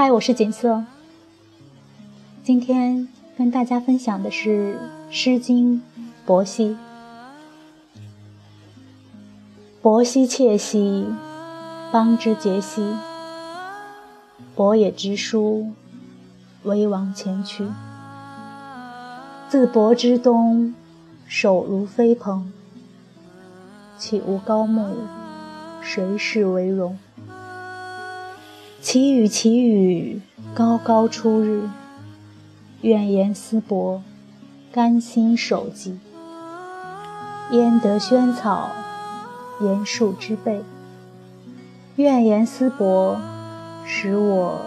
嗨，我是锦瑟。今天跟大家分享的是《诗经·伯兮》。伯兮，切兮，邦之节兮。伯也之书，为王前驱。自伯之东，首如飞蓬。岂无高木，谁是为荣？其雨其雨，高高出日。愿言思伯，甘心守疾。焉得萱草，言树之辈。愿言思伯，使我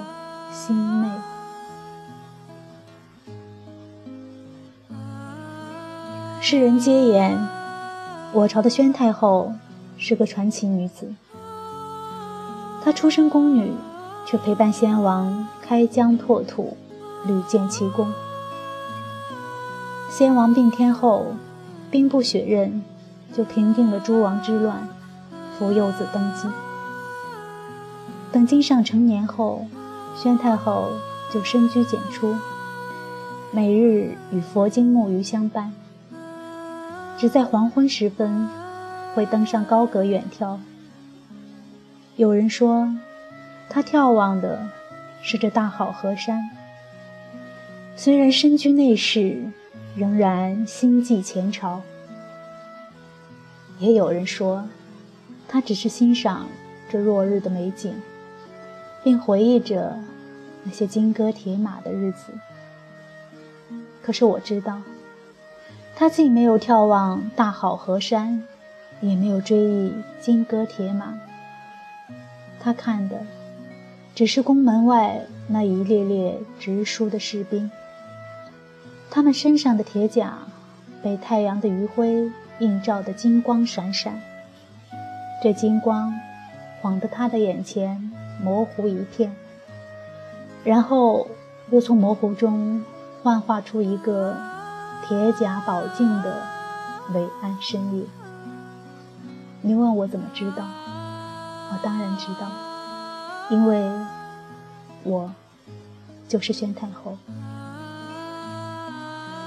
心媚。世人皆言，我朝的宣太后是个传奇女子。她出身宫女。却陪伴先王开疆拓土，屡建奇功。先王病天后，兵不血刃，就平定了诸王之乱，扶幼子登基。等金上成年后，宣太后就深居简出，每日与佛经木鱼相伴，只在黄昏时分会登上高阁远眺。有人说。他眺望的是这大好河山，虽然身居内室，仍然心系前朝。也有人说，他只是欣赏这落日的美景，并回忆着那些金戈铁马的日子。可是我知道，他既没有眺望大好河山，也没有追忆金戈铁马，他看的。只是宫门外那一列列直书的士兵，他们身上的铁甲被太阳的余晖映照得金光闪闪，这金光晃得他的眼前模糊一片，然后又从模糊中幻化出一个铁甲宝镜的伟岸身影。你问我怎么知道？我当然知道。因为，我就是宣太后。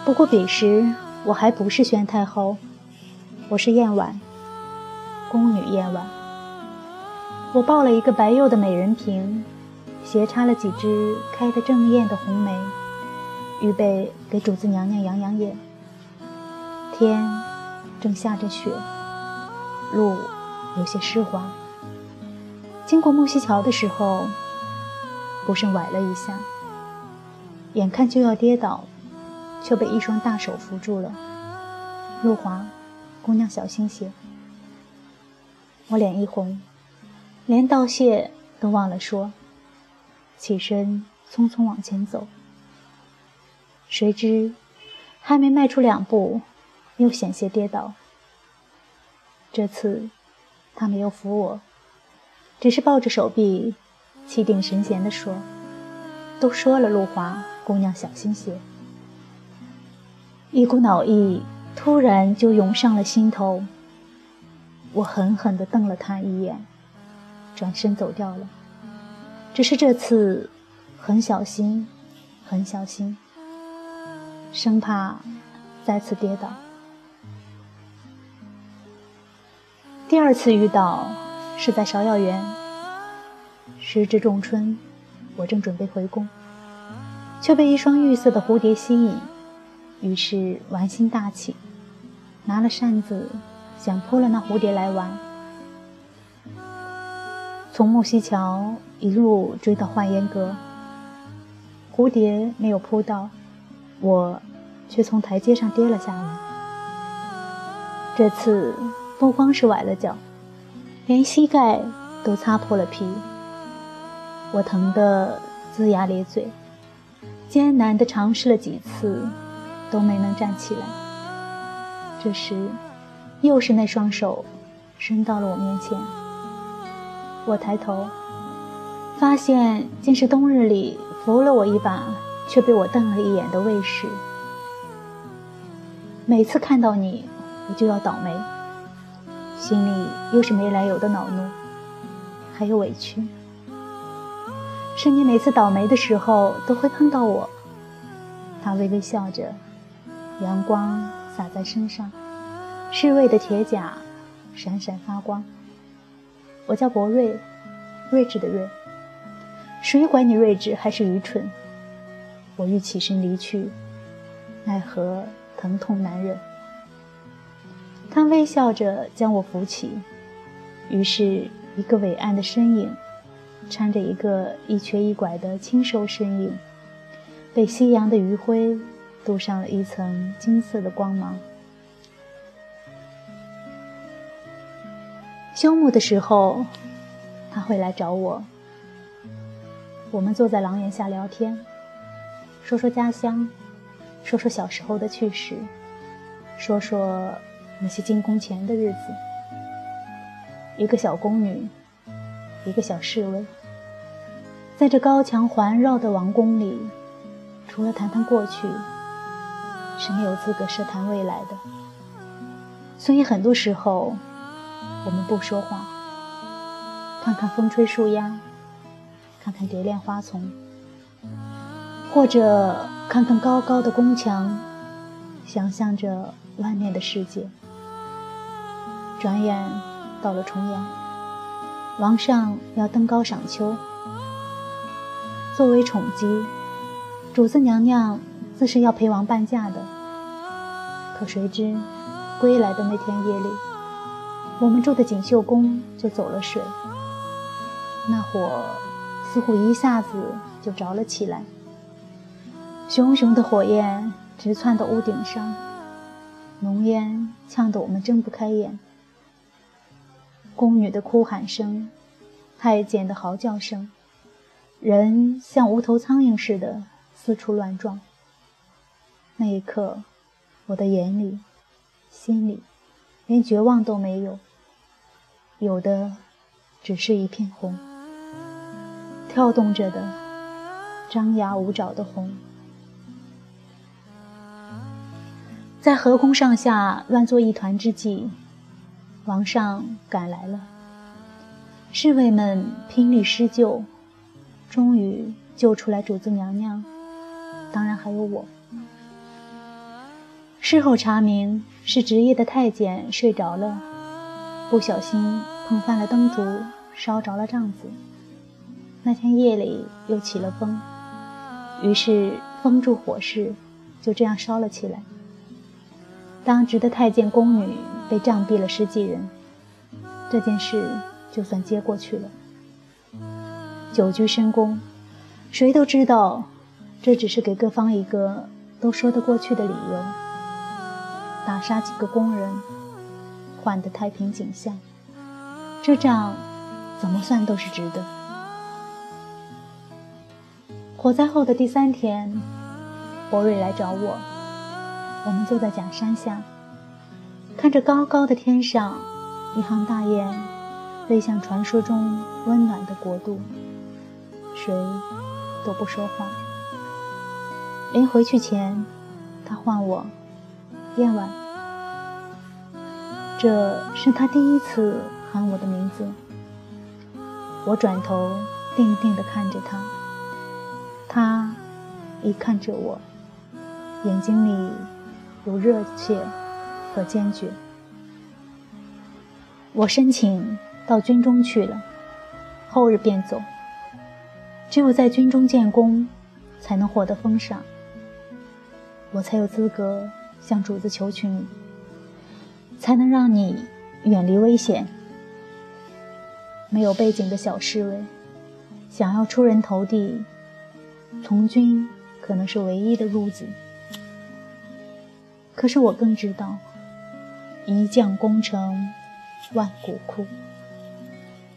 不过彼时我还不是宣太后，我是燕婉，宫女燕婉。我抱了一个白釉的美人瓶，斜插了几枝开得正艳的红梅，预备给主子娘娘养养眼。天正下着雪，路有些湿滑。经过木樨桥的时候，不慎崴了一下，眼看就要跌倒，却被一双大手扶住了。路滑，姑娘小心些。我脸一红，连道谢都忘了说，起身匆匆往前走。谁知还没迈出两步，又险些跌倒。这次他没有扶我。只是抱着手臂，气定神闲地说：“都说了，路滑，姑娘小心些。”一股恼意突然就涌上了心头。我狠狠地瞪了他一眼，转身走掉了。只是这次很小心，很小心，生怕再次跌倒。第二次遇到。是在芍药园。时值仲春，我正准备回宫，却被一双玉色的蝴蝶吸引，于是玩心大起，拿了扇子想扑了那蝴蝶来玩。从木樨桥一路追到幻烟阁，蝴蝶没有扑到，我却从台阶上跌了下来。这次不光是崴了脚。连膝盖都擦破了皮，我疼得龇牙咧嘴，艰难地尝试了几次，都没能站起来。这时，又是那双手伸到了我面前。我抬头，发现竟是冬日里扶了我一把，却被我瞪了一眼的卫士。每次看到你，我就要倒霉。心里又是没来由的恼怒，还有委屈。是你每次倒霉的时候都会碰到我。他微微笑着，阳光洒在身上，侍卫的铁甲闪闪发光。我叫博瑞，睿智的睿。谁管你睿智还是愚蠢？我欲起身离去，奈何疼痛难忍。他微笑着将我扶起，于是，一个伟岸的身影，搀着一个一瘸一拐的清瘦身影，被夕阳的余晖镀上了一层金色的光芒。休沐的时候，他会来找我。我们坐在廊檐下聊天，说说家乡，说说小时候的趣事，说说。那些进宫前的日子，一个小宫女，一个小侍卫，在这高墙环绕的王宫里，除了谈谈过去，是没有资格奢谈未来的。所以很多时候，我们不说话，看看风吹树桠，看看蝶恋花丛，或者看看高高的宫墙，想象着外面的世界。转眼到了重阳，王上要登高赏秋。作为宠姬，主子娘娘自是要陪王伴驾的。可谁知，归来的那天夜里，我们住的锦绣宫就走了水，那火似乎一下子就着了起来，熊熊的火焰直窜到屋顶上，浓烟呛得我们睁不开眼。宫女的哭喊声，太监的嚎叫声，人像无头苍蝇似的四处乱撞。那一刻，我的眼里、心里，连绝望都没有，有的只是一片红，跳动着的，张牙舞爪的红，在河宫上下乱作一团之际。王上赶来了，侍卫们拼力施救，终于救出来主子娘娘，当然还有我。事后查明是值夜的太监睡着了，不小心碰翻了灯烛，烧着了帐子。那天夜里又起了风，于是封住火势，就这样烧了起来。当值的太监宫女。被杖毙了十几人，这件事就算接过去了。久居深宫，谁都知道，这只是给各方一个都说得过去的理由。打杀几个宫人，换得太平景象，这账怎么算都是值得。火灾后的第三天，博瑞来找我，我们坐在假山下。看着高高的天上，一行大雁飞向传说中温暖的国度，谁都不说话。临回去前，他唤我燕婉，这是他第一次喊我的名字。我转头定定地看着他，他亦看着我，眼睛里有热切。和坚决，我申请到军中去了，后日便走。只有在军中建功，才能获得封赏，我才有资格向主子求娶你，才能让你远离危险。没有背景的小侍卫，想要出人头地，从军可能是唯一的路子。可是我更知道。一将功成万骨枯。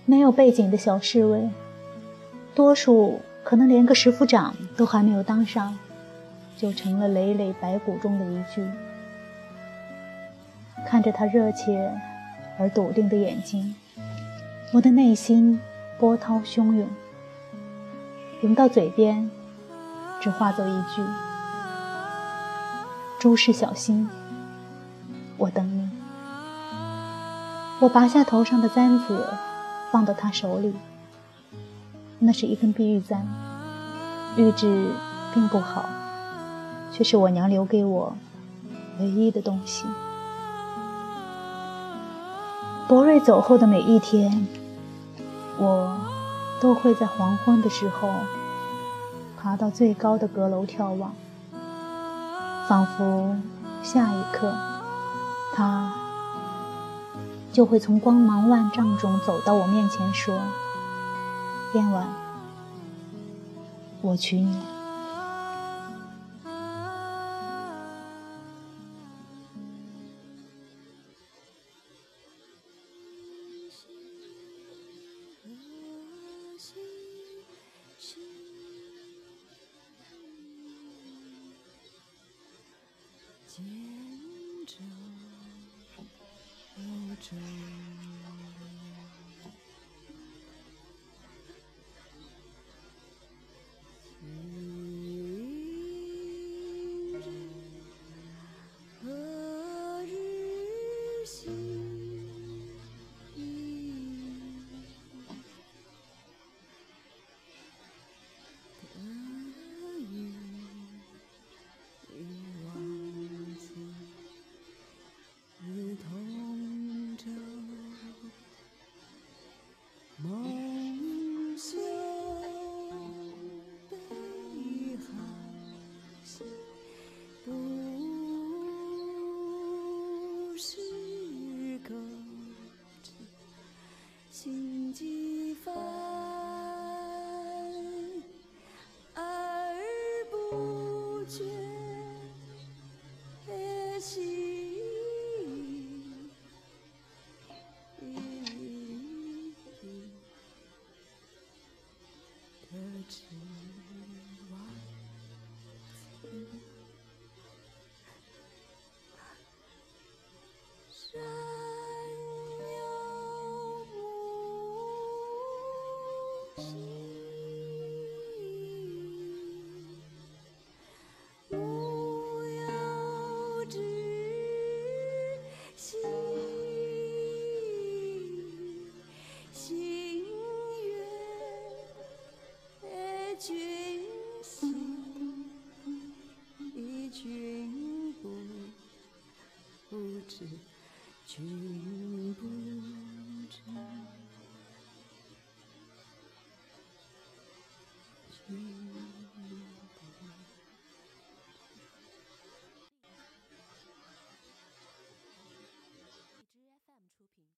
没有背景的小侍卫，多数可能连个十夫长都还没有当上，就成了累累白骨中的一具。看着他热切而笃定的眼睛，我的内心波涛汹涌，涌到嘴边，只化作一句：“诸事小心，我等你。”我拔下头上的簪子，放到他手里。那是一根碧玉簪，玉质并不好，却是我娘留给我唯一的东西。博瑞走后的每一天，我都会在黄昏的时候爬到最高的阁楼眺望，仿佛下一刻他。就会从光芒万丈中走到我面前，说：“燕婉，我娶你。” Oh, Jane. 心几番爱，不绝。to